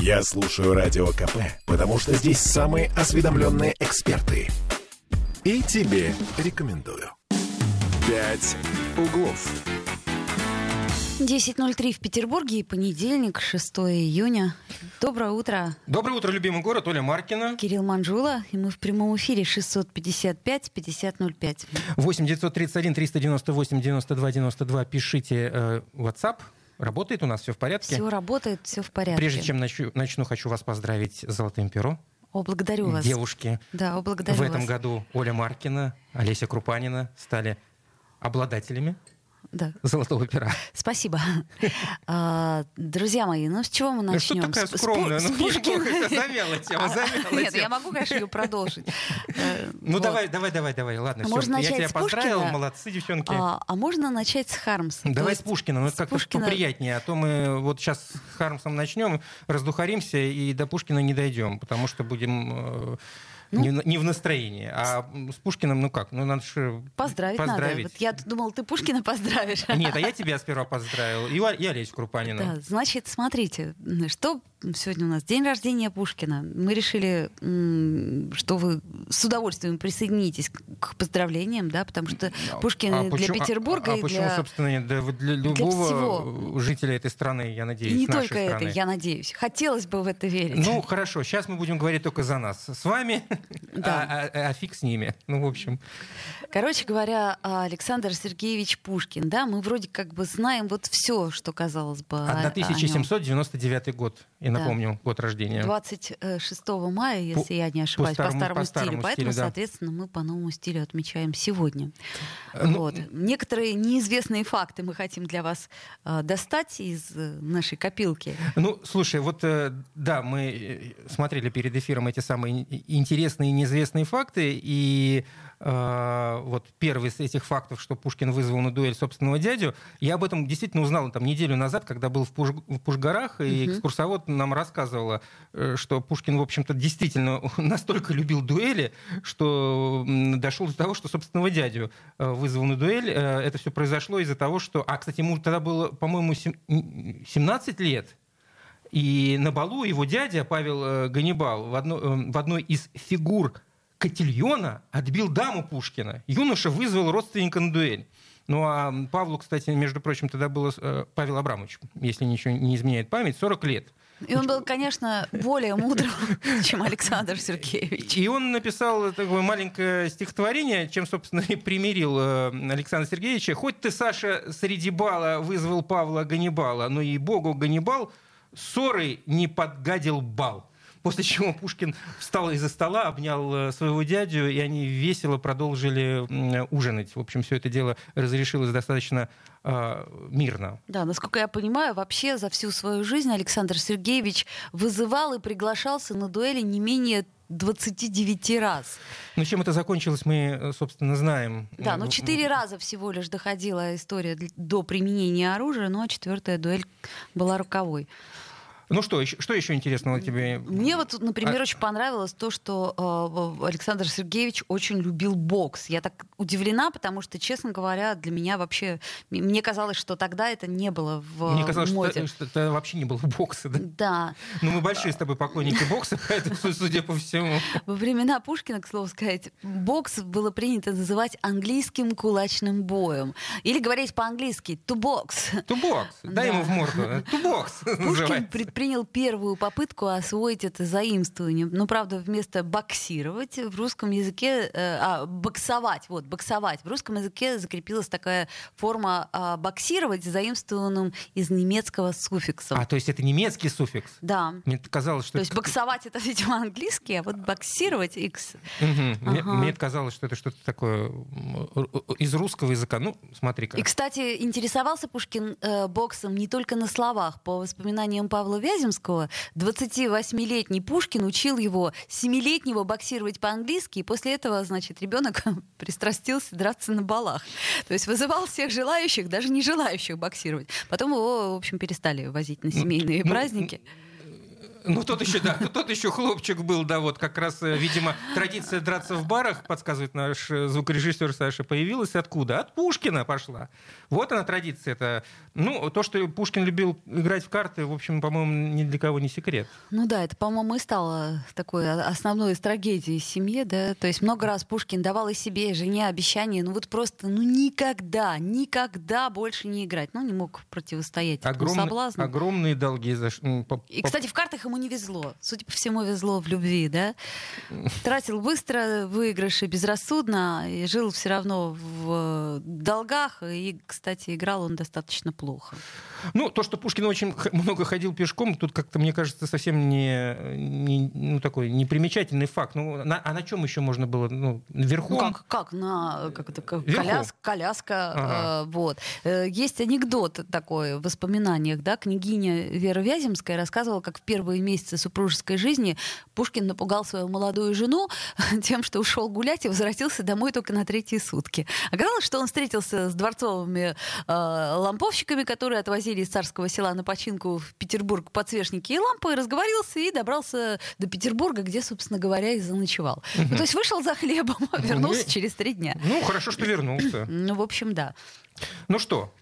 Я слушаю Радио КП, потому что здесь самые осведомленные эксперты. И тебе рекомендую. «Пять углов». 10.03 в Петербурге и понедельник, 6 июня. Доброе утро. Доброе утро, любимый город. Оля Маркина. Кирилл Манжула. И мы в прямом эфире 655-5005. 8 931 398 92 92. Пишите э, WhatsApp. Работает у нас все в порядке? Все работает, все в порядке. Прежде чем начну, начну хочу вас поздравить с Золотым пером. О, благодарю вас. Девушки. Да, о, благодарю В этом вас. году Оля Маркина, Олеся Крупанина стали обладателями Да. Золотого пера. Спасибо. А, Друзья мои, ну с чего мы Ну, что начнем? такая скромная? Ну, Пушкина. это замяла тема, А, замяла Нет, я могу, конечно, ее продолжить. Э, Ну давай, давай, давай, давай. Ладно, А все. можно Я начать тебя с поздравил, Пушкина? молодцы, девчонки. А, можно начать с Хармса? Давай с Пушкина, ну как-то поприятнее, а то мы вот сейчас с Хармсом начнем, раздухаримся и до Пушкина не дойдем, потому что будем э, Ну. не, в- не в настроении. А с Пушкиным, ну как, ну надо же Поздравить, надо. поздравить. Вот я думал, ты Пушкина поздравишь. Нет, а я тебя сперва поздравил, и, и Олесю Крупанину. Да, значит, смотрите, что сегодня у нас день рождения Пушкина. Мы решили, что вы с удовольствием присоединитесь к- поздравлениям, да, потому что Пушкин А для почему- а- Петербурга а, и почему, для... собственно, нет? Вот для любого всего. жителя этой страны, я надеюсь, И не только страны. это, я надеюсь. Хотелось бы в это верить. Ну, хорошо, сейчас мы будем говорить только за нас. С вами, Да. а, а- а фиг с ними. Ну, в общем. Короче говоря, Александр Сергеевич Пушкин, да, мы вроде как бы знаем вот все, что казалось бы о- о нем. 1799 год, и Да. напомню, год рождения. 26 мая, если По- я не ошибаюсь, по старому- старому, по стилю. старому Поэтому, стилю, да. соответственно, мы по новому стилю отмечаем сегодня. Ну, Вот. Некоторые неизвестные факты мы хотим для вас э, достать из э, нашей копилки. Ну, слушай, вот э, да, мы э, смотрели перед эфиром эти самые ин- интересные и неизвестные факты, и э, вот первый из этих фактов, что Пушкин вызвал на дуэль собственного дядю, я об этом действительно узнал там неделю назад, когда был в, Пуш- в Пушгарах, и Мгм. экскурсовод нам рассказывала, э, что Пушкин, в общем-то, действительно настолько любил дуэли, что дошел до того, что собственного дядю э, вызвал на дуэль. Э, Это все произошло из-за того, что... А, кстати, ему тогда было, по-моему, сем- м, 17 лет. И на балу его дядя Павел э, Ганнибал в, одно- э, в одной из фигур Котильона отбил даму Пушкина. Юноша вызвал родственника на дуэль. Ну а Павлу, кстати, между прочим, тогда было э, Павел Абрамович, если ничего не изменяет память, 40 лет. И он был, конечно, более мудрым, чем Александр Сергеевич. И он написал такое маленькое стихотворение, чем, собственно, и примирил э, Александра Сергеевича. «Хоть ты, Саша, среди бала вызвал Павла Ганнибала, но и богу Ганнибал ссорой не подгадил бал». После чего Пушкин встал из-за стола, обнял э, своего дядю, и они весело продолжили ужинать. В общем, все это дело разрешилось достаточно э, мирно. Да, насколько я понимаю, вообще за всю свою жизнь Александр Сергеевич вызывал и приглашался на дуэли не менее 29 раз. Но чем это закончилось, мы, э, собственно, знаем. Да, Э, но в- четыре раза всего лишь доходила история до применения оружия, ну а четвертая дуэль была роковой. Ну что, еще- что еще интересного тебе? Мне вот, например, А- очень понравилось то, что э, Александр Сергеевич очень любил бокс. Я так удивлена, потому что, честно говоря, для меня вообще... Мне казалось, что тогда это не было в Мне казалось, что, моде. что это вообще не было бокса. Да? Да. Ну, мы большие с тобой поклонники бокса, поэтому, судя по всему. Во времена Пушкина, к слову сказать, бокс было принято называть английским кулачным боем. Или говорить по-английски «to box». To box. Дай Да. ему в морду. To box. Пушкин. Предпринял первую попытку освоить это заимствование. Ну, правда, вместо боксировать в русском языке, э, а, боксовать, вот, боксовать. В русском языке закрепилась такая форма а, боксировать, заимствованным из немецкого суффиксом. А, то есть это немецкий суффикс? Да. Мне казалось, что... То есть боксовать это, видимо, английский, а вот боксировать X. Мгм. Мне- Ага. Мне казалось, что это что-то такое из русского языка. Ну, смотри-ка. И, кстати, интересовался Пушкин э, боксом не только на словах. По воспоминаниям Павла Вяземского, 28-летний Пушкин учил его 7-летнего боксировать по-английски, и после этого, значит, ребенок пристрастился драться на балах. То есть вызывал всех желающих, даже не желающих боксировать. Потом его, в общем, перестали возить на семейные ну, праздники. Ну, тот еще, да, тот еще хлопчик был, да, вот как раз, э, видимо, традиция драться в барах, подсказывает наш э, звукорежиссер Саша, появилась откуда? От Пушкина пошла. Вот она традиция это. Ну, то, что Пушкин любил играть в карты, в общем, по-моему, ни для кого не секрет. Ну да, это, по-моему, и стало такой основной из трагедии семьи, да. То есть много раз Пушкин давал и себе, и жене обещание, ну вот просто, ну никогда, никогда больше не играть. Ну, не мог противостоять Огромный- соблазну. Огромные долги. за И, кстати, в картах ему не везло. Судя по всему, везло в любви, да? Тратил быстро, выигрыши безрассудно, и жил все равно в долгах. И, кстати, играл он достаточно плохо. Ну, то, что Пушкин очень много ходил пешком, тут как-то, мне кажется, совсем не, не- ну, такой непримечательный факт. Ну, на- а на чем еще можно было? Ну, верхом? Ну, как, как на как это, как коляс- коляска. Ага. э, вот. Э, Есть анекдот такой в воспоминаниях. Да? Княгиня Вера Вяземская рассказывала, как в первые месяцы супружеской жизни Пушкин напугал свою молодую жену тем, что ушел гулять и возвратился домой только на третьи сутки. Оказалось, что он встретился с дворцовыми э, ламповщиками, которые отвозили из царского села на починку в Петербург подсвечники и лампы, разговорился и добрался до Петербурга, где, собственно говоря, и заночевал. Ну, то есть вышел за хлебом, вернулся Ну, через три дня. Ну, хорошо, что вернулся. Ну, в общем, да. Ну что?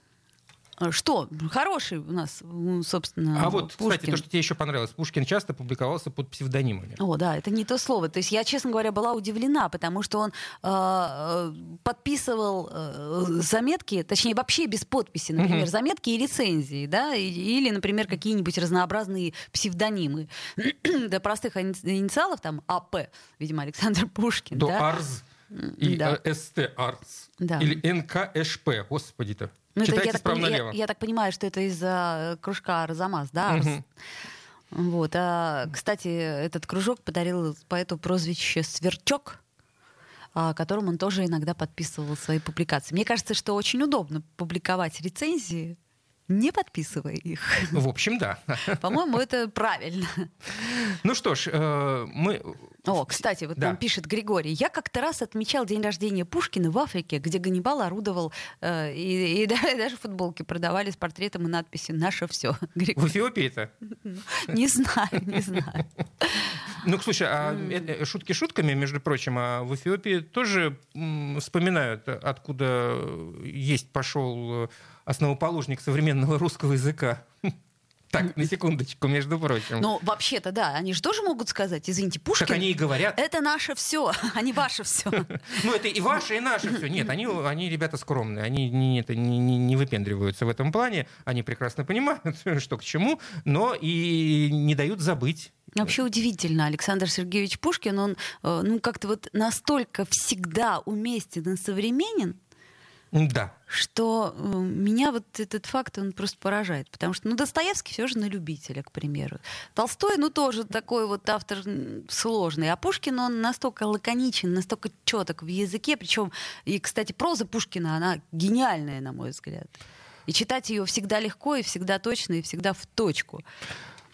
А Что? Хороший у нас, собственно, А вот, кстати, Пушкин. то, что тебе еще понравилось. Пушкин часто публиковался под псевдонимами. О, да, это не то слово. То есть я, честно говоря, была удивлена, потому что он э, э, подписывал э, заметки, точнее, вообще без подписи, например, Мгм. заметки и рецензии, да, или, например, какие-нибудь разнообразные псевдонимы. До простых ини- инициалов, там, АП, видимо, Александр Пушкин, До да. АРЗ и да. э, СТ АРЗ. Да. Или НКШП. Господи-то. Ну, это я, так, я- я так понимаю, что это из-за кружка Арзамас, да? Мгм. Вот. А, кстати, этот кружок подарил поэту прозвище Сверчок, а, которым он тоже иногда подписывал свои публикации. Мне кажется, что очень удобно публиковать рецензии, не подписывая их. В общем, да. По-моему, это правильно. Ну что ж, э, мы... О, кстати, вот Да. нам пишет Григорий. Я как-то раз отмечал день рождения Пушкина в Африке, где Ганнибал орудовал, э, и, и да- даже футболки продавали с портретом и надписью «Наше все». В Эфиопии-то? Не знаю, не знаю. Ну, слушай, а это- шутки шутками, между прочим, а в Эфиопии тоже вспоминают, откуда есть пошел э, основоположник современного русского языка. Так, на секундочку, между прочим. Ну, вообще-то, да, они же тоже могут сказать, извините, Пушкин... так они и говорят. Это наше все, а не ваше все. Ну, это и ваше, и наше все. Нет, они, они ребята скромные, они не, это, не, выпендриваются в этом плане, они прекрасно понимают, что к чему, но и не дают забыть. Вообще удивительно, Александр Сергеевич Пушкин, он э, ну как-то вот настолько всегда уместен и современен, Да. что э, меня вот этот факт, он просто поражает. Потому что, ну, Достоевский все же на любителя, к примеру. Толстой, ну, тоже такой вот автор сложный. А Пушкин, он настолько лаконичен, настолько четок в языке. Причем, и, кстати, проза Пушкина, она гениальная, на мой взгляд. И читать ее всегда легко, и всегда точно, и всегда в точку.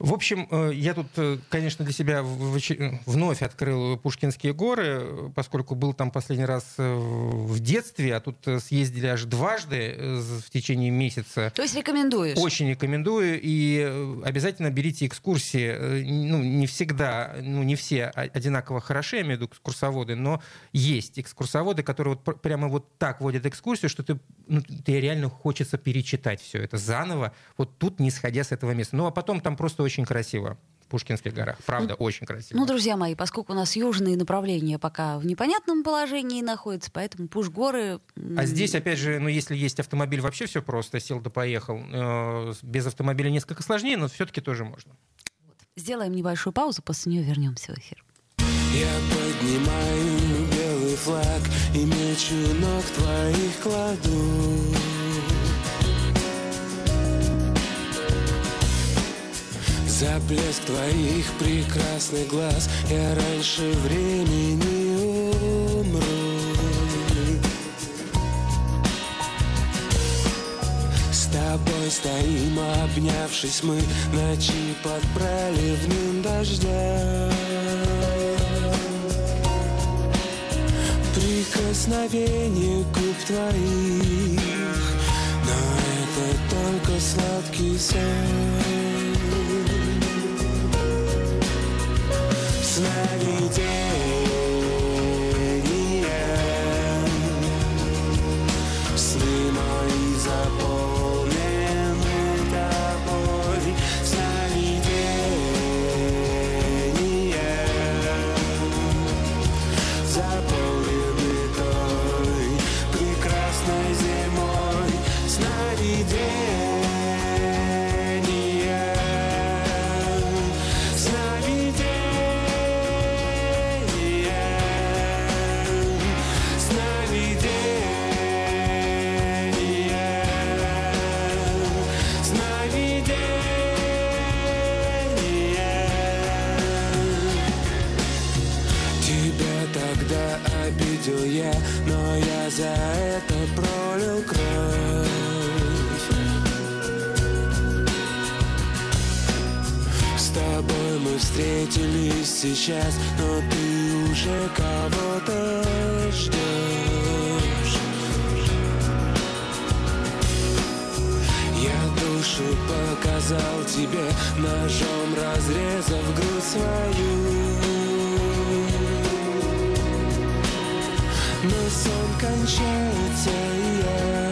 В общем, э, я тут, э, конечно, для себя вновь открыл Пушкинские горы, поскольку был там последний раз э, в детстве, а тут съездили аж дважды в течение месяца. То есть рекомендуешь? Очень рекомендую и обязательно берите экскурсии. Ну, не всегда, ну, не все одинаково хороши, я имею в виду экскурсоводы, но есть экскурсоводы, которые вот пр- прямо вот так водят экскурсию, что ты, ну, тебе реально хочется перечитать все это заново, вот тут не сходя с этого места. Ну, а потом там просто очень красиво в Пушкинских горах. Правда, очень красиво. Ну, друзья мои, поскольку у нас южные направления пока в непонятном положении находятся, поэтому Пуш-горы... А здесь, опять же, ну, если есть автомобиль, вообще все просто, сел да поехал. Э, Без автомобиля несколько сложнее, но все-таки тоже можно. Сделаем небольшую паузу, после нее вернемся в эфир. Я поднимаю белый флаг и мечу ног твоих кладу. За блеск твоих прекрасных глаз я раньше времени умру. С тобой стоим, обнявшись мы Ночи под проливным дождем Прикосновение губ твоих Но это только сладкий сон Maggie Day. Душу показал тебе, ножом разрезав грудь свою. Но сон кончается, и я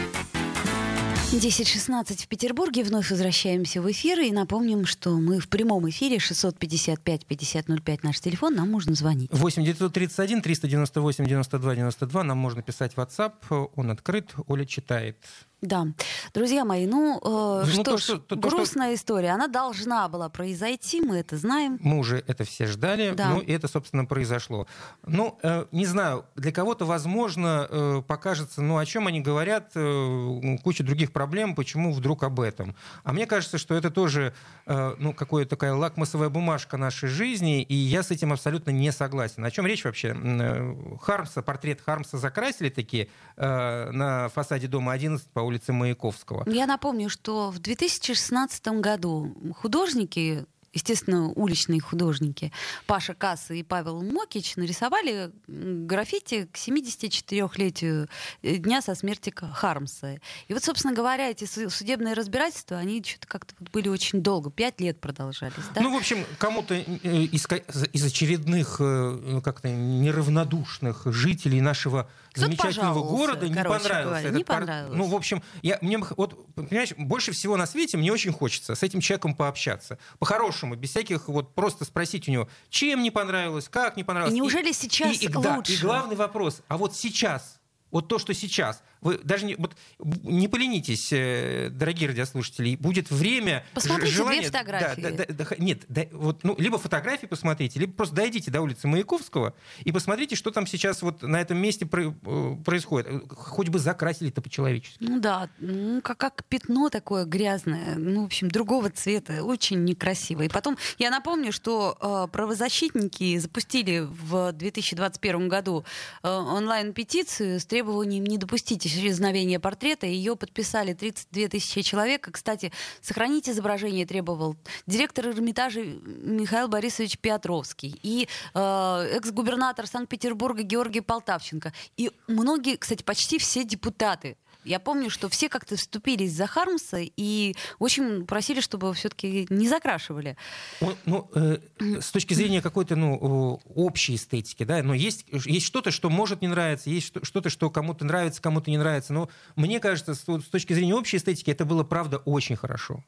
10.16 в Петербурге. Вновь возвращаемся в эфир. И напомним, что мы в прямом эфире 655-5005 наш телефон. Нам можно звонить. 8 931 398 92 92. Нам можно писать в WhatsApp. Он открыт. Оля читает. Да. Друзья мои, ну, э, Ну, что то, ж, что- то- грустная история. Она должна была произойти, мы это знаем. Мы уже это все ждали, Да. ну и это, собственно, произошло. Ну, э, не знаю, для кого-то, возможно, э, покажется, ну, о чем они говорят, э, куча других проблем, почему вдруг об этом. А мне кажется, что это тоже, э, ну, какая-то такая лакмусовая бумажка нашей жизни, и я с этим абсолютно не согласен. О чем речь вообще? Э, Хармса, портрет Хармса закрасили такие э, на фасаде дома 11 по улице Маяковского. Я напомню, что в 2016 году художники, естественно, уличные художники, Паша Касса и Павел Мокич нарисовали граффити к 74-летию э, дня со смерти Хармса. И вот, собственно говоря, эти су- судебные разбирательства, они что-то как-то были очень долго, пять лет продолжались. Да? Ну, в общем, кому-то э, из, из очередных э, как-то неравнодушных жителей нашего замечательного города не понравился. говоря, этот не пар- понравилось. Ну, в общем, я, мне, вот, понимаешь, больше всего на свете мне очень хочется с этим человеком пообщаться. По-хорошему, без всяких, вот просто спросить у него, чем не понравилось, как не понравилось. И неужели сейчас и, и, да, лучше? и главный вопрос, а вот сейчас, вот то, что сейчас, вы даже не, вот, не поленитесь, э, дорогие радиослушатели, будет время... Посмотрите ж- две желание- фотографии. Да, да, да, нет, да, вот, ну, либо фотографии посмотрите, либо просто дойдите до улицы Маяковского и посмотрите, что там сейчас вот на этом месте э, происходит. Хоть бы закрасили-то по-человечески. Ну да, ну, как, как пятно такое грязное, ну, в общем, другого цвета, очень некрасиво. И потом, я напомню, что э, правозащитники запустили в 2021 году э, онлайн-петицию с требованием не допустить исчезновения портрета. Ее подписали 32 тысячи человек. И, Кстати, сохранить изображение требовал директор Эрмитажа Михаил Борисович Петровский и э, экс-губернатор Санкт-Петербурга Георгий Полтавченко. И многие, кстати, почти все депутаты я помню, что все как-то вступились за Хармса и очень просили, чтобы все-таки не закрашивали. Он- Ну, э, с точки зрения какой-то ну, общей эстетики, да, но есть, есть что-то, что может не нравиться, есть что- что-то, что кому-то нравится, кому-то не нравится. Но мне кажется, с, с точки зрения общей эстетики, это было, правда, очень хорошо.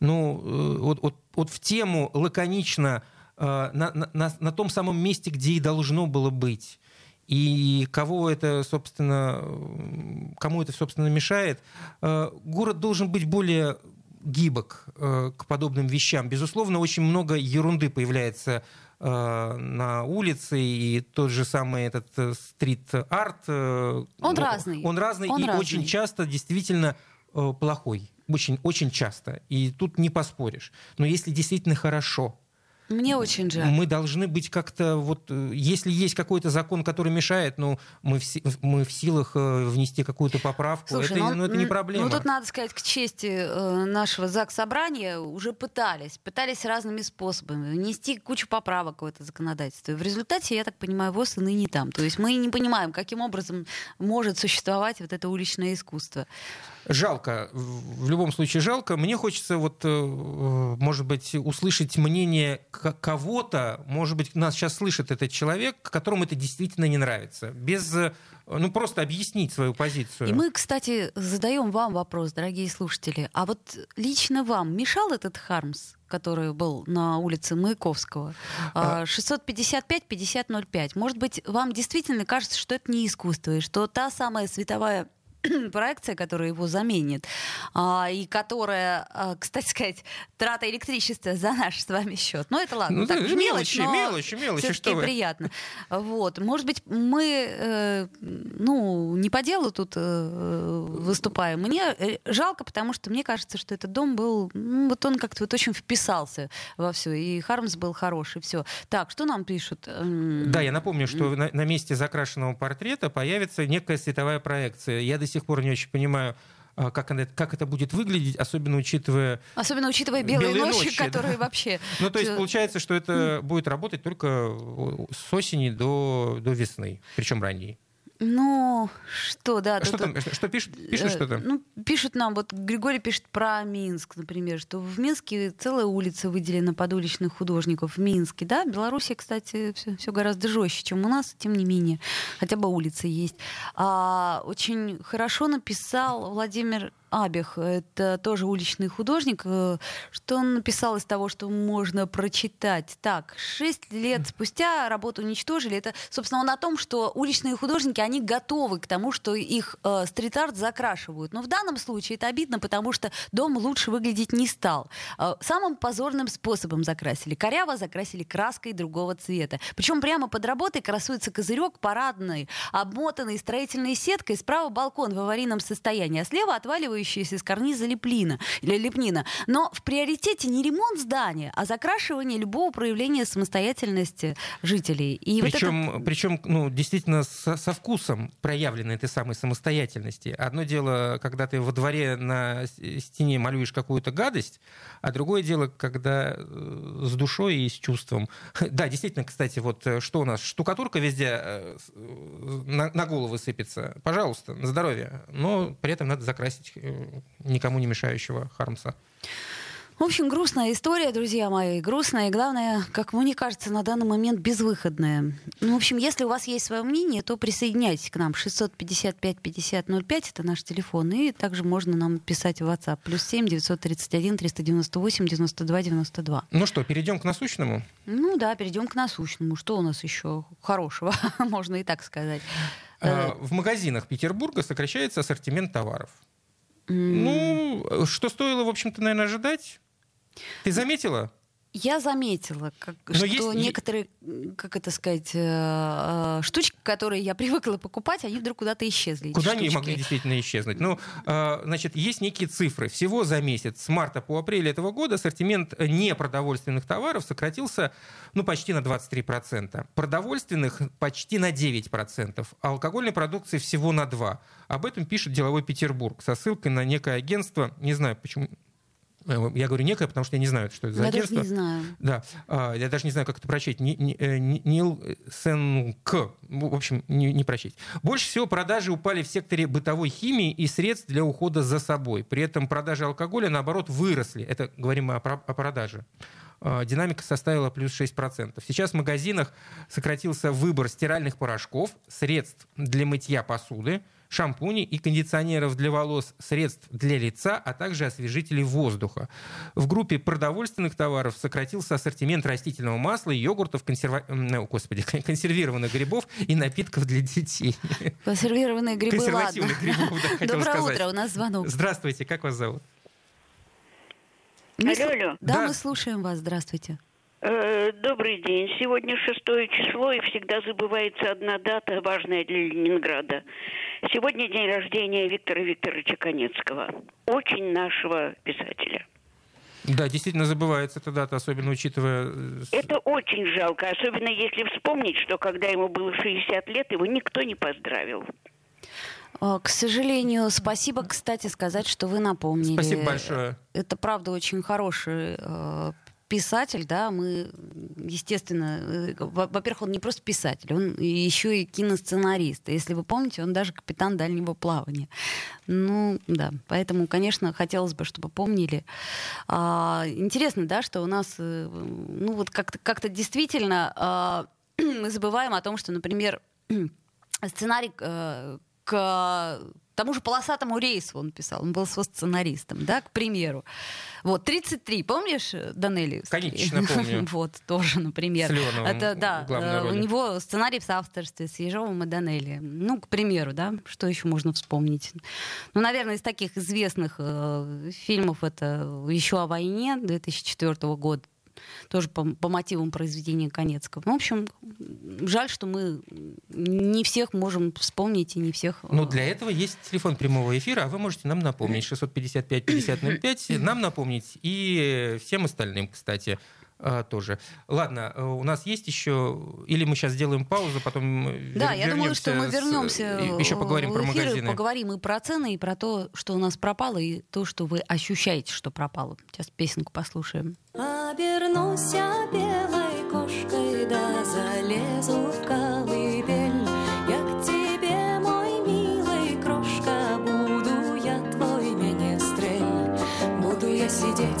Ну, э, вот, вот- вот в тему лаконично э, на- на- на том самом месте, где и должно было быть. И кого это, собственно, кому это, собственно, мешает? Э, Город должен быть более гибок э, к подобным вещам. Безусловно, очень много ерунды появляется э, на улице, и тот же самый этот стрит-арт. Он ну, разный. Он разный, Он и разный. очень часто действительно плохой. Очень, очень часто. И тут не поспоришь. Но если действительно хорошо, Мне очень жаль. мы должны быть как-то вот, э, если есть какой-то закон, который мешает, ну мы в, мы в силах э, внести какую-то поправку. Слушай, это, ну, ну, это не проблема. Ну, тут надо сказать, к чести э, нашего ЗАГС собрания уже пытались. Пытались разными способами внести кучу поправок в это законодательство. И в результате, я так понимаю, ВОЗ и ныне там. То есть мы не понимаем, каким образом может существовать вот это уличное искусство. Жалко, в любом случае жалко. Мне хочется вот, может быть, услышать мнение кого-то, может быть, нас сейчас слышит этот человек, которому это действительно не нравится. Без, э, ну, просто объяснить свою позицию. И мы, кстати, задаем вам вопрос, дорогие слушатели. А вот лично вам мешал этот Хармс, который был на улице Маяковского? А- 655-5005. Может быть, вам действительно кажется, что это не искусство, и что та самая световая проекция, которая его заменит, а, и которая, а, кстати сказать, трата электричества за наш с вами счет. Ну, это ладно, Ну, так, да, мелочь, мелочи, но мелочи, мелочи, что вы. приятно. Вот. Может быть, мы, э, ну, не по делу тут э, выступаем. Мне э, жалко, потому что мне кажется, что этот дом был, ну, вот он как-то вот очень вписался во все, и Хармс был хороший, все. Так, что нам пишут? Да, я напомню, что на, на месте закрашенного портрета появится некая световая проекция. Я до сих пор не очень понимаю, а, как, она- как это будет выглядеть, особенно учитывая... Особенно учитывая белые, Белые ночи, ночи, да. которые вообще... Ну, то есть получается, что это будет работать только э, с осени до, до весны, причем ранней. Ну, что, да. Что тут- там, что, что пишут? Пишут Э, что-то? Ну, пишут нам, вот Григорий пишет про Минск, например, что в Минске целая улица выделена под уличных художников. В Минске, да? В Беларуси, кстати, все, гораздо жестче, чем у нас, тем не менее. Хотя бы улицы есть. А, очень хорошо написал Владимир Абих, это тоже уличный художник, э, что он написал из того, что можно прочитать. Так, шесть лет спустя работу уничтожили. Это, собственно, он о том, что уличные художники, они готовы к тому, что их э, стрит-арт закрашивают. Но в данном случае это обидно, потому что дом лучше выглядеть не стал. Э, самым позорным способом закрасили. Коряво закрасили краской другого цвета. Причем прямо под работой красуется козырек парадный, обмотанный строительной сеткой. Справа балкон в аварийном состоянии, а слева отваливающаяся из карниза леплина, или лепнина. Но в приоритете не ремонт здания, а закрашивание любого проявления самостоятельности жителей. И вот это- Причем, причем ну, действительно со, со вкусом проявленной этой самой самостоятельности. Одно дело, когда ты во дворе на стене малюешь какую-то гадость, а другое дело, когда э, с душой и с чувством. Да, действительно, кстати, вот э, что у нас? Штукатурка везде э, на, на голову сыпется. Пожалуйста, на здоровье. Но при этом надо закрасить никому не мешающего Хармса. В общем, грустная история, друзья мои. Грустная и, главное, как мне кажется, на данный момент безвыходная. Ну, в общем, если у вас есть свое мнение, то присоединяйтесь к нам. 655-5005 — это наш телефон. И также можно нам писать в WhatsApp. Плюс 7 931 398 92 92. Ну что, перейдем к насущному? Ну да, перейдем к насущному. Что у нас еще хорошего, можно и так сказать. Э, В магазинах Петербурга сокращается ассортимент товаров. Ну, что стоило, в общем-то, наверное, ожидать? Ты заметила? Я заметила, как, Но что есть- некоторые, как это сказать, э, э, штучки, которые я привыкла покупать, они вдруг куда-то исчезли. Куда они могли действительно исчезнуть? Ну, э, значит, есть некие цифры. Всего за месяц с марта по апрель этого года ассортимент непродовольственных товаров сократился ну, почти на 23%. Продовольственных почти на 9%. А алкогольной продукции всего на 2%. Об этом пишет «Деловой Петербург» со ссылкой на некое агентство. Не знаю, почему... э, Я говорю некое, потому что я не знаю, что это за Я даже агентство. не знаю. Да, а, я даже не знаю, как это прочесть. Э, ни- Нил Сенк. В общем, не, не прочесть. Больше всего продажи упали в секторе бытовой химии и средств для ухода за собой. При этом продажи алкоголя, наоборот, выросли. Это говорим мы о, о продаже. А, Динамика составила плюс 6%. Сейчас в магазинах сократился выбор стиральных порошков, средств для мытья посуды, шампуней и кондиционеров для волос, средств для лица, а также освежителей воздуха. В группе продовольственных товаров сократился ассортимент растительного масла, йогуртов, консерва... о, господи, консервированных грибов и напитков для детей. Консервированные грибы, ладно. Консервативных грибов, да, хотел Доброе сказать. утро, у нас звонок. Здравствуйте, как вас зовут? Мы Алло, алло. Да, Да. мы слушаем вас, здравствуйте. Э, Добрый день. Сегодня шестое число, и всегда забывается одна дата, важная для Ленинграда. Сегодня день рождения Виктора Викторовича Конецкого, очень нашего писателя. Да, действительно забывается эта дата, особенно учитывая... э, Это очень жалко, особенно если вспомнить, что когда ему было 60 лет, его никто не поздравил. А, К сожалению, спасибо, кстати, сказать, что вы напомнили. Спасибо большое. Это правда очень хороший э, писатель, да, мы, естественно, э, во- во-первых, он не просто писатель, он еще и киносценарист. Если вы помните, он даже капитан дальнего плавания. Ну, да, поэтому, конечно, хотелось бы, чтобы помнили. А, интересно, да, что у нас, э, ну, вот как-то как действительно а, мы забываем о том, что, например, сценарий э, к тому же полосатому рейсу он писал, он был сценаристом, да, к примеру. Вот, 33, помнишь Данелли? Конечно, помню. Вот, тоже, например. С Это, да, э, у него сценарий в соавторстве с Ежовым и Данелли. Ну, к примеру, да, что еще можно вспомнить? Ну, наверное, из таких известных э, фильмов это «Еще о войне» 2004 года, тоже по, по мотивам произведения Конецкого. Ну, в общем, жаль, что мы не всех можем вспомнить и не всех... э, Ну, для этого есть телефон прямого эфира, а вы можете нам напомнить 655-5005, нам напомнить и всем остальным, кстати, э, тоже. Ладно, э, у нас есть еще, или мы сейчас сделаем паузу, потом э, Да, вер- я думаю, что мы с- вернемся и еще поговорим в про эфир, и магазины. поговорим и про цены, и про то, что у нас пропало, и то, что вы ощущаете, что пропало. Сейчас песенку послушаем. Обернусь я белой кошкой, да залезу в колыбель. Я к тебе, мой милый крошка, буду я твой менестрель. Буду я сидеть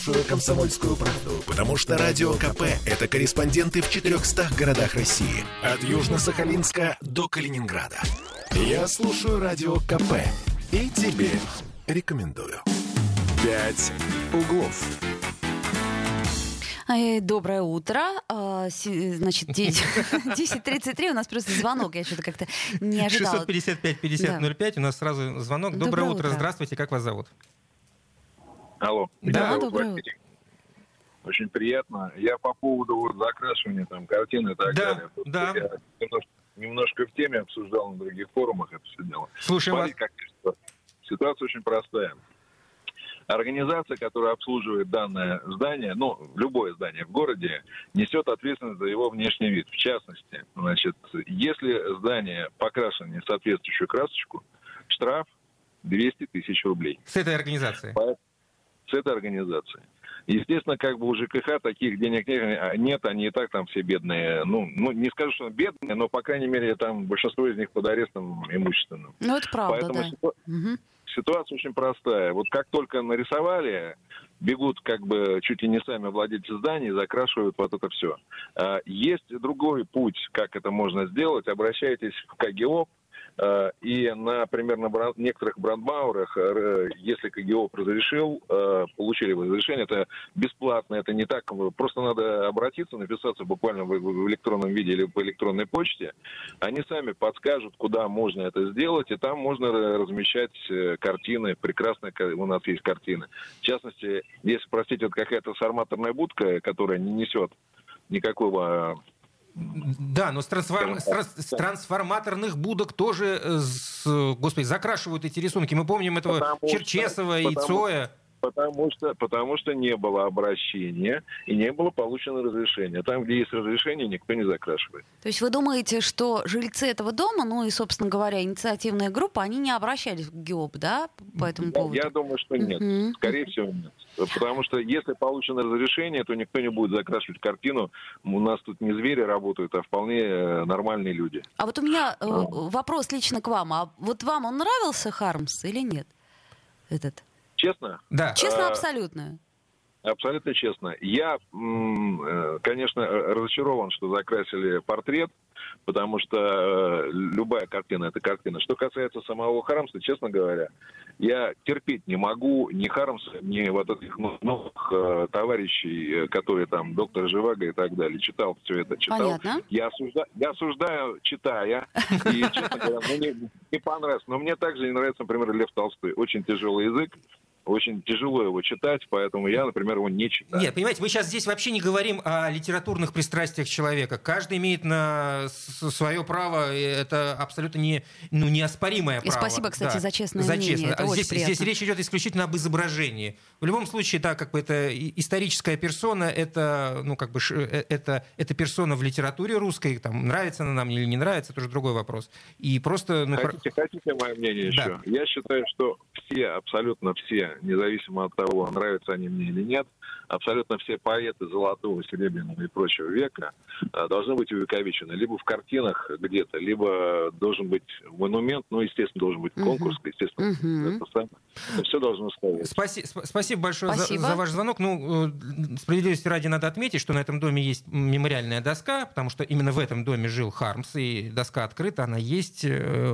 слушаю «Комсомольскую правду», потому что «Радио КП» — это корреспонденты в 400 городах России. От Южно-Сахалинска до Калининграда. Я слушаю «Радио КП» и тебе рекомендую. «Пять углов». Доброе утро. А, Значит, 10.33 у нас просто звонок. Я что-то как-то не ожидала. 655-5005, у нас сразу звонок. Доброе, Доброе утро. утро. здравствуйте, как вас зовут? Алло. Да, Меня зовут доброе Василий. Очень приятно. Я по поводу вот закрашивания там картины и так Да, далее. Тут да. Я немножко, немножко в теме обсуждал на других форумах это все дело. Слушаем вас. Как ситуация. Очень простая. Организация, которая обслуживает данное здание, ну, любое здание в городе, несет ответственность за его внешний вид. В частности, значит, если здание покрашено не соответствующую красочку, штраф 200 тысяч рублей С этой организацией. по- с этой организацией. Естественно, как бы у ЖКХ таких денег не- нет, они и так там все бедные. Ну, ну, не скажу, что бедные, но, по крайней мере, там большинство из них под арестом имущественным. Ну, это правда, Поэтому да. ситу- Мгм. ситуация очень простая. Вот как только нарисовали, бегут как бы чуть ли не сами владельцы зданий, закрашивают вот это все. Есть другой путь, как это можно сделать. Обращайтесь в КГО, э, и, например, на бран- некоторых брандмаурах, э, если КГО разрешил, э, получили разрешение, это бесплатно, это не так, просто надо обратиться, написаться буквально в электронном виде или по электронной почте, они сами подскажут, куда можно это сделать, и там можно ра- размещать э, картины. Прекрасные у нас есть картины. В частности, если, простите, это какая-то сарматорная будка, которая не несет никакого Да, но с, трансформ- с трансформаторных будок тоже, э, с- господи, закрашивают эти рисунки. Мы помним этого Потому что- Черчесова и потому- Цоя. Потому что, потому что не было обращения и не было получено разрешения. Там, где есть разрешение, никто не закрашивает. То есть вы думаете, что жильцы этого дома, ну и, собственно говоря, инициативная группа, они не обращались в ГИОП, да, по этому поводу? Я думаю, что нет. Мгм. Скорее всего, нет. Потому что если получено разрешение, то никто не будет закрашивать картину. У нас тут не звери работают, а вполне э, нормальные люди. А вот у меня э, вопрос лично к вам. А вот вам он нравился Хармс или нет? Этот. Честно? Да. Честно, А, абсолютно. Абсолютно честно. Я, э, конечно, э, разочарован, что закрасили портрет, потому что э, любая картина — это картина. Что касается самого Хармса, честно говоря, я терпеть не могу ни Хармса, ни вот этих ну- новых э, товарищей, э, которые там, доктор Живаго и так далее. Читал все это, читал. Понятно. Я, осужда- я осуждаю, читая, и, честно говоря, мне не, не понравилось. Но мне также не нравится, например, Лев Толстой. Очень тяжелый язык, очень тяжело его читать, поэтому я, например, его не читаю. Нет, понимаете, мы сейчас здесь вообще не говорим о литературных пристрастиях человека. Каждый имеет на свое право, и это абсолютно не, ну, неоспоримое И право. спасибо, кстати, за честное мнение, честное. это А очень здесь, здесь речь идет исключительно об изображении. В любом случае, да, как бы это и- историческая персона, это, ну, как бы, ш- э, это, это персона в литературе русской, там, нравится она нам или не нравится, это уже другой вопрос. И просто, ну, про- Хотите, хотите мое мнение Да. еще? Я считаю, что все, абсолютно все, независимо от того, нравятся они мне или нет, абсолютно все поэты золотого, серебряного и прочего века э, должны быть увековечены. Либо в картинах где-то, либо должен быть монумент, ну, естественно, должен быть конкурс, естественно, Мгм. это, самое. Это все должно стоять. Спаси- сп- спасибо большое за- Спасибо. За, ваш звонок. Ну, э, справедливости ради надо отметить, что на этом доме есть мемориальная доска, потому что именно в этом доме жил Хармс, и доска открыта, она есть. э,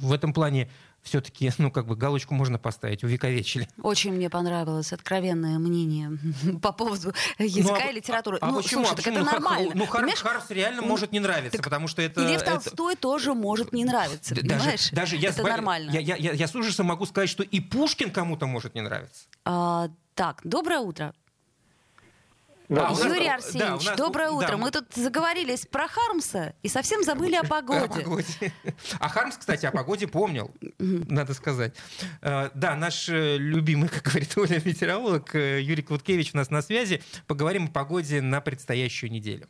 В этом плане все-таки, ну, как бы галочку можно поставить, увековечили. Очень мне понравилось откровенное мнение по поводу языка Ну, а- и литературы. А, ну, почему? слушай, А так почему? это Ну, нормально. Ну, Хар- Понимаешь? Хармс реально Ну, может не нравиться, так потому что это... И Лев это- Толстой тоже может не нравиться, Д- понимаешь? Даже, даже я, это с нормально. Я, я, я, я с ужасом могу сказать, что и Пушкин кому-то может не нравиться. А, так, доброе утро. Да, у нас- Юрий да, Арсеньевич, у нас- доброе да, утро. мы- Мы тут заговорились про Хармса и совсем забыли о погоде. А Хармс, кстати, о погоде помнил, надо сказать. Э, Да, наш э, любимый, как говорит Оля, метеоролог э, Юрий Клуткевич у нас на связи. Поговорим о погоде на предстоящую неделю.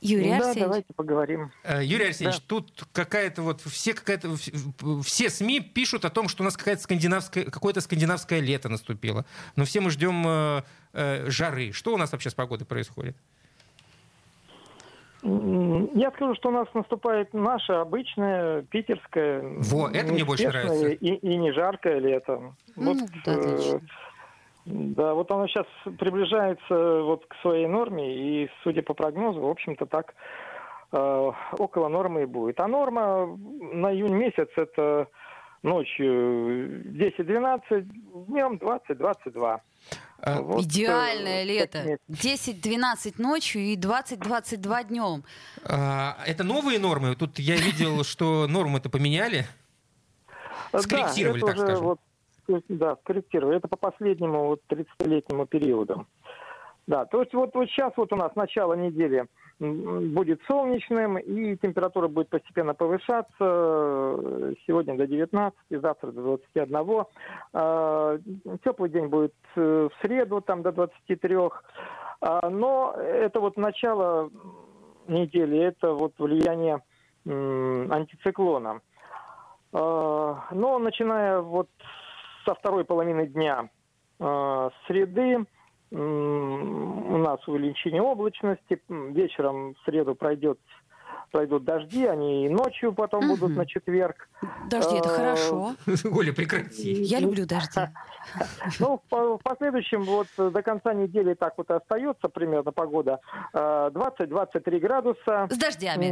Юрий да, Арсеньевич. давайте поговорим. Э, Юрий Арсеньевич, тут какая-то вот все какая-то вс- все СМИ пишут о том, что у нас какая-то скандинавская какое-то скандинавское лето наступило, но все мы ждем э, э, жары. Что у нас вообще с погодой происходит? Я скажу, что у нас наступает наше обычное питерское. Во, это мне больше нравится. И, и не жаркое лето. Ну, Вот, да, э, отлично. Да, вот оно сейчас приближается вот к своей норме, и, судя по прогнозу, в общем-то, так э, около нормы и будет. А норма на июнь месяц это ночью 10-12, днем 20-22. А, Вот, Идеальное э, лето. такие 10-12 ночью и 20-22 днем. А, Это новые нормы? Тут я видел, что нормы-то поменяли. Скорректировали, да, так скажем. Вот, да, скорректировали. Это по последнему вот 30-летнему периоду. Да, то есть вот, вот сейчас вот у нас начало недели будет солнечным, и температура будет постепенно повышаться. Сегодня до 19, завтра до 21. А, Теплый день будет э, в среду там до 23. А, Но это вот начало недели, это вот влияние антициклона. А, Но начиная вот со второй половины дня а, среды м, у нас увеличение облачности. Вечером в среду пройдет, пройдут дожди, они и ночью потом Мгм. будут на четверг. Дожди, это А, хорошо. Оля, прекрати. Я люблю дожди. Ну, в по- в последующем вот до конца недели так вот и остается примерно погода. А, 20-23 градуса. С дождями.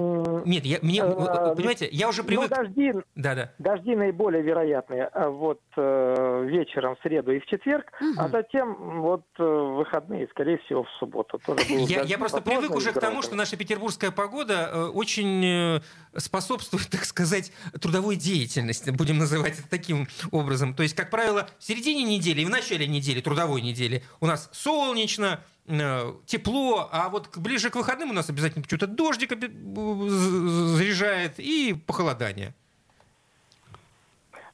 Нет, я, мне, Э, понимаете, я уже Ну, привык... дожди, Да-да. Дожди наиболее вероятные а, вот э, вечером в среду и в четверг, Мгм. а затем вот э, в выходные, скорее всего, в субботу. Тоже будут Я, я просто привык уже к тому, что наша петербургская погода очень способствует, так сказать, трудовой деятельности, будем называть это таким образом. То есть, как правило, в середине недели и в начале недели, трудовой недели, у нас солнечно, э, тепло, а вот ближе к выходным у нас обязательно почему-то дождик заряжает и похолодание.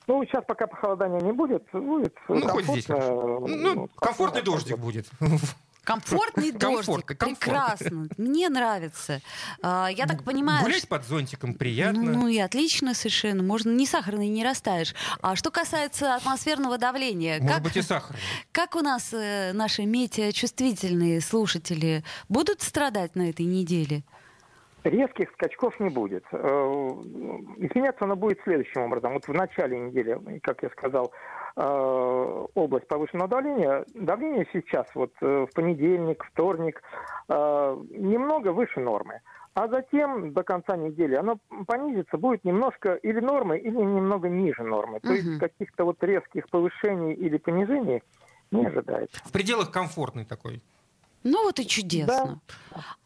Ну, сейчас пока похолодания не будет, будет Ну, хоть здесь. комфортно, Ну, комфортный комфортно. дождик будет. Комфортный дождик. Комфортно, комфортно. Прекрасно. Мне нравится. А, Я так понимаю, Гулять под зонтиком приятно. Ну и отлично совершенно. Можно ни сахарный не растаешь. А что касается атмосферного давления, Может как, быть и сахар. как у нас э, наши метеочувствительные слушатели будут страдать на этой неделе? Резких скачков не будет. Э, Изменяться оно будет следующим образом. Вот в начале недели, как я сказал, э, область повышенного давления. Давление сейчас, вот э, в понедельник, вторник, э, немного выше нормы. А затем до конца недели оно понизится, будет немножко или нормы, или немного ниже нормы. То есть каких-то вот резких повышений или понижений не ожидается. В пределах комфортный такой. Ну вот и чудесно.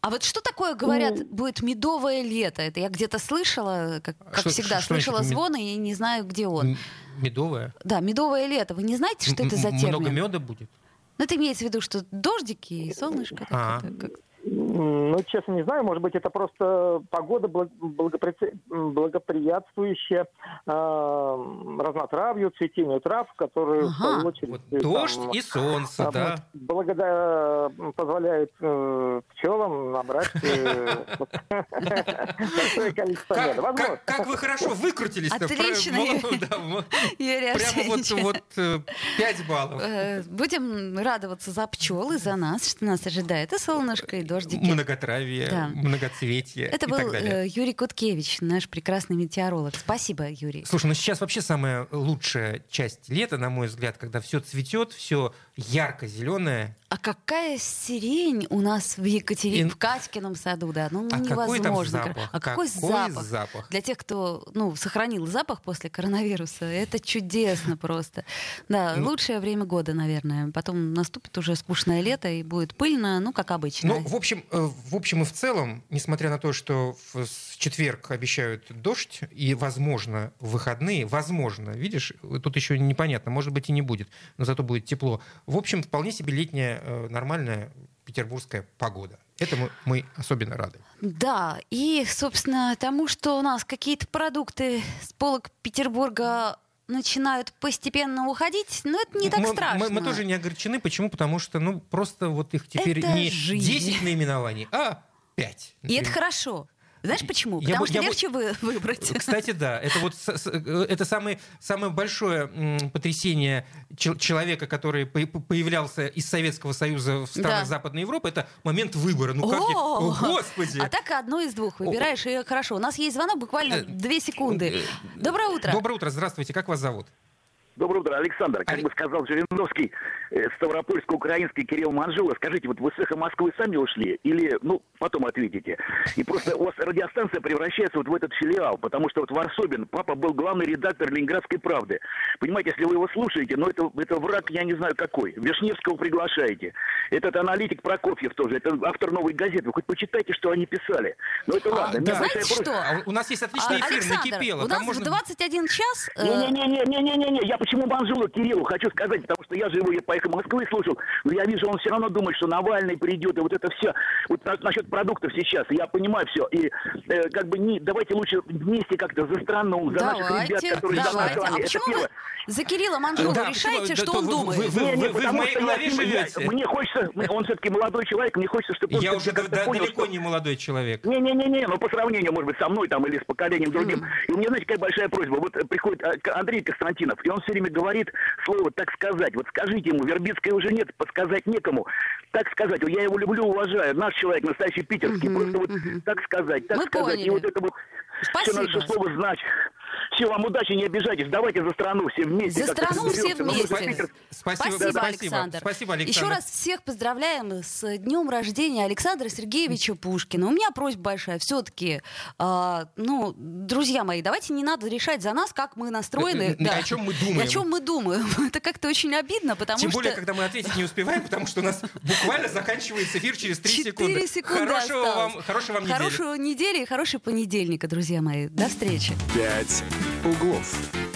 А вот что такое, говорят, Ну. будет медовое лето? Это я где-то слышала, как, как Что- всегда, что слышала значит мед- звоны и не знаю, где он. Медовое. Да, медовое лето. Вы не знаете, что это за термин? Много меда будет. Ну, это имеется в виду, что дождики и солнышко. А. как- М, Ну, честно, не знаю. Может быть, это просто погода благ- благопри- благоприятствующая э, разнотравью, цветению трав, которые, в Ага. свою очередь, Вот э, дождь там, и солнце, а, да. благодаря позволяет э, пчелам набрать э, большое количество Как, меда. Вы хорошо выкрутились-то. Отлично, Юрий. Прямо вот, Арсеньевич. вот э, 5 баллов. Э, Будем радоваться за пчел и за нас, что нас ожидает. И солнышко, и дождики. Многотравие, Да. многоцветие Это и был так далее. э, Юрий Куткевич, наш прекрасный метеоролог. Спасибо, Юрий. Слушай, ну сейчас вообще самая лучшая часть лета, на мой взгляд, когда все цветет, все ярко-зеленое. А какая сирень у нас в Екатерине, И- в Катькином саду, да? Ну, А какой там невозможно. запах? А какой, запах? запах? Для тех, кто ну, сохранил запах после коронавируса, это чудесно просто. Да, Ну- лучшее время года, наверное. Потом наступит уже скучное лето и будет пыльно, ну, как обычно. Ну, в общем, э, в общем и в целом, несмотря на то, что в четверг обещают дождь и, возможно, выходные, возможно, видишь, тут еще непонятно, может быть и не будет, но зато будет тепло. В общем, вполне себе летняя э, нормальная петербургская погода. Этому мы особенно рады. Да, и, собственно, тому, что у нас какие-то продукты с полок Петербурга начинают постепенно уходить, но это не так мы, страшно. Мы, мы тоже не огорчены. Почему? Потому что, ну, просто вот их теперь Это не жизнь. 10 наименований, а 5. И это хорошо. Знаешь почему? Я Потому бы- что я бы- легче вы- выбрать. Кстати, да, это вот э, это самое, самое большое потрясение чел- человека, который по- по- появлялся из Советского Союза в странах Да. Западной Европы, это момент выбора. Ну как я- О! О, Господи! А так одно из двух выбираешь, и хорошо. У нас есть звонок, буквально Э, две секунды. Доброе утро. Доброе утро, здравствуйте, как вас зовут? Доброе утро, Александр. Как бы сказал Жириновский, э, Ставропольско-украинский Кирилл Манжула, скажите, вот вы с эхо Москвы сами ушли? Или, ну, потом ответите. И просто у вас радиостанция превращается вот в этот филиал, потому что вот Варсобин, папа был главный редактор «Ленинградской правды». Понимаете, если вы его слушаете, ну, это, это враг, я не знаю какой. Вишневского приглашаете. Этот аналитик Прокофьев тоже, это автор «Новой газеты». Вы хоть почитайте, что они писали. Ну, это ладно. А, У меня да. Знаете просьба. что? А у нас есть А, отличный эфир, Александр, накипело. у Там нас можно... в 21 час... э, Не-не-не-не-не-не-не, я почему Манжулу Кириллу хочу сказать, потому что я же его, я поехал в Москву и слушал, но я вижу, он все равно думает, что Навальный придет, и вот это все, вот на- насчет продуктов сейчас, я понимаю все, и э, как бы не, давайте лучше вместе как-то за страну, за наших ребят, Давайте, которые за давайте. нас А это почему вы за Кирилла Манжулу Да, решаете, почему? что Да, то он вы- думает? вы- Не, не, вы в потому моей что я голове я-. Мне хочется, он все-таки молодой человек, мне хочется, чтобы он Я уже да- понял, далеко что- не молодой человек. Не-не-не, ну по сравнению, может быть, со мной там или с поколением другим. И у меня, знаете, какая большая просьба. Вот приходит э, Андрей Константинов, и он все время говорит слово «так сказать». Вот скажите ему, Вербицкой уже нет, подсказать некому. Так сказать, я его люблю, уважаю. Наш человек, настоящий питерский. Просто вот так сказать, так Мы сказать. поняли. И вот это вот все Спасибо. наше слово значит. Все, вам удачи, не обижайтесь. Давайте за страну все вместе. За страну все вместе. Спасибо, Спасибо, да, Александр. Спасибо, Александр. Еще раз всех поздравляем с днем рождения Александра Сергеевича Пушкина. У меня просьба большая. Все-таки, ну, друзья мои, давайте не надо решать за нас, как мы настроены. Э, э, о чем мы думаем. О чем мы думаем. Это как-то очень обидно, потому Тем что... более, когда мы ответить не успеваем, потому что у нас буквально заканчивается эфир через 3 секунды. 4 секунды Хорошего осталось. вам, хорошей вам недели. Хорошего недели и хорошего понедельника, друзья мои. До встречи. «Пять углов».